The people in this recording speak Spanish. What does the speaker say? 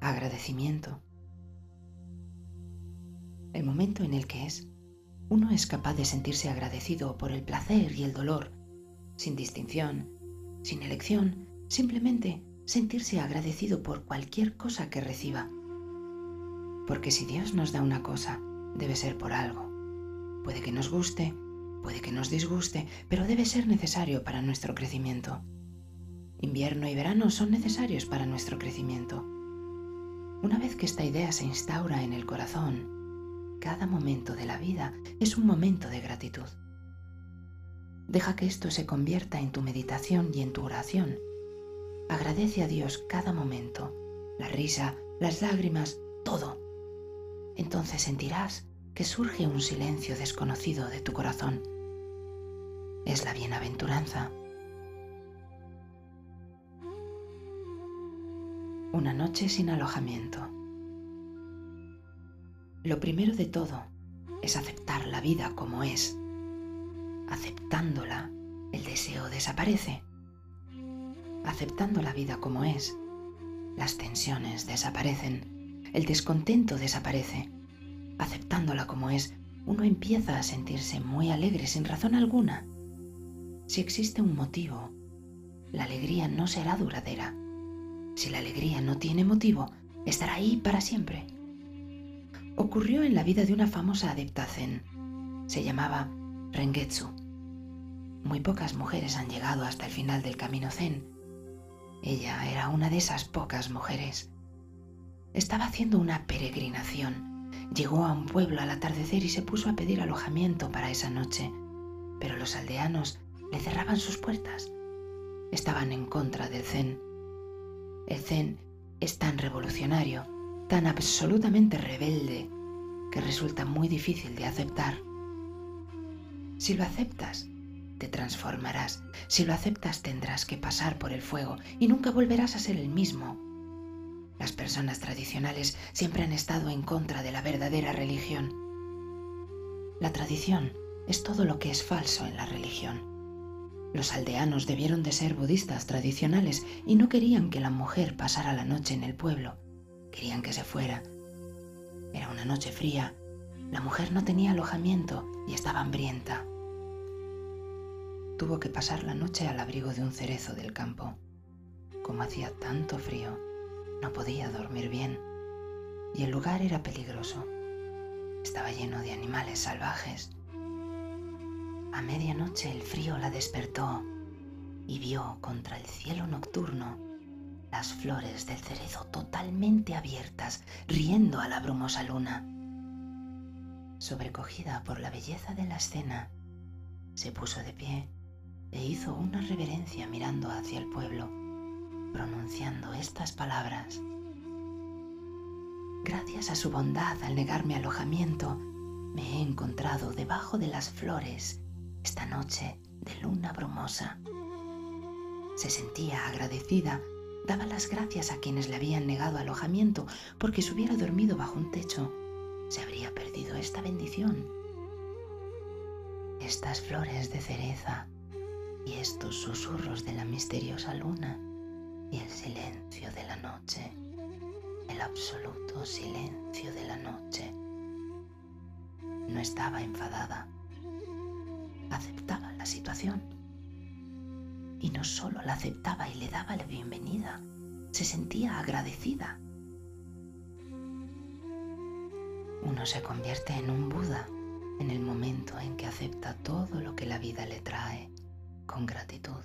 agradecimiento. El momento en el que es, uno es capaz de sentirse agradecido por el placer y el dolor, sin distinción, sin elección, simplemente sentirse agradecido por cualquier cosa que reciba. Porque si Dios nos da una cosa, debe ser por algo. Puede que nos guste, puede que nos disguste, pero debe ser necesario para nuestro crecimiento. Invierno y verano son necesarios para nuestro crecimiento. Una vez que esta idea se instaura en el corazón, cada momento de la vida es un momento de gratitud. Deja que esto se convierta en tu meditación y en tu oración. Agradece a Dios cada momento, la risa, las lágrimas, todo. Entonces sentirás que surge un silencio desconocido de tu corazón. Es la bienaventuranza. Una noche sin alojamiento. Lo primero de todo es aceptar la vida como es. Aceptándola, el deseo desaparece. Aceptando la vida como es, las tensiones desaparecen, el descontento desaparece. Aceptándola como es, uno empieza a sentirse muy alegre sin razón alguna. Si existe un motivo, la alegría no será duradera si la alegría no tiene motivo, estará ahí para siempre. Ocurrió en la vida de una famosa adepta zen. Se llamaba Rengetsu. Muy pocas mujeres han llegado hasta el final del camino zen. Ella era una de esas pocas mujeres. Estaba haciendo una peregrinación. Llegó a un pueblo al atardecer y se puso a pedir alojamiento para esa noche, pero los aldeanos le cerraban sus puertas. Estaban en contra del zen el zen es tan revolucionario, tan absolutamente rebelde, que resulta muy difícil de aceptar. Si lo aceptas, te transformarás. Si lo aceptas, tendrás que pasar por el fuego y nunca volverás a ser el mismo. Las personas tradicionales siempre han estado en contra de la verdadera religión. La tradición es todo lo que es falso en la religión. Los aldeanos debieron de ser budistas tradicionales y no querían que la mujer pasara la noche en el pueblo. Querían que se fuera. Era una noche fría. La mujer no tenía alojamiento y estaba hambrienta. Tuvo que pasar la noche al abrigo de un cerezo del campo. Como hacía tanto frío, no podía dormir bien y el lugar era peligroso. Estaba lleno de animales salvajes a medianoche el frío la despertó y vio contra el cielo nocturno las flores del cerezo totalmente abiertas, riendo a la brumosa luna. Sobrecogida por la belleza de la escena, se puso de pie e hizo una reverencia mirando hacia el pueblo, pronunciando estas palabras. Gracias a su bondad al negarme alojamiento, me he encontrado debajo de las flores esta noche de luna brumosa. Se sentía agradecida, daba las gracias a quienes le habían negado alojamiento, porque si hubiera dormido bajo un techo, se habría perdido esta bendición. Estas flores de cereza y estos susurros de la misteriosa luna y el silencio de la noche, el absoluto silencio de la noche. No estaba enfadada aceptaba la situación. Y no solo la aceptaba y le daba la bienvenida, se sentía agradecida. Uno se convierte en un Buda en el momento en que acepta todo lo que la vida le trae con gratitud.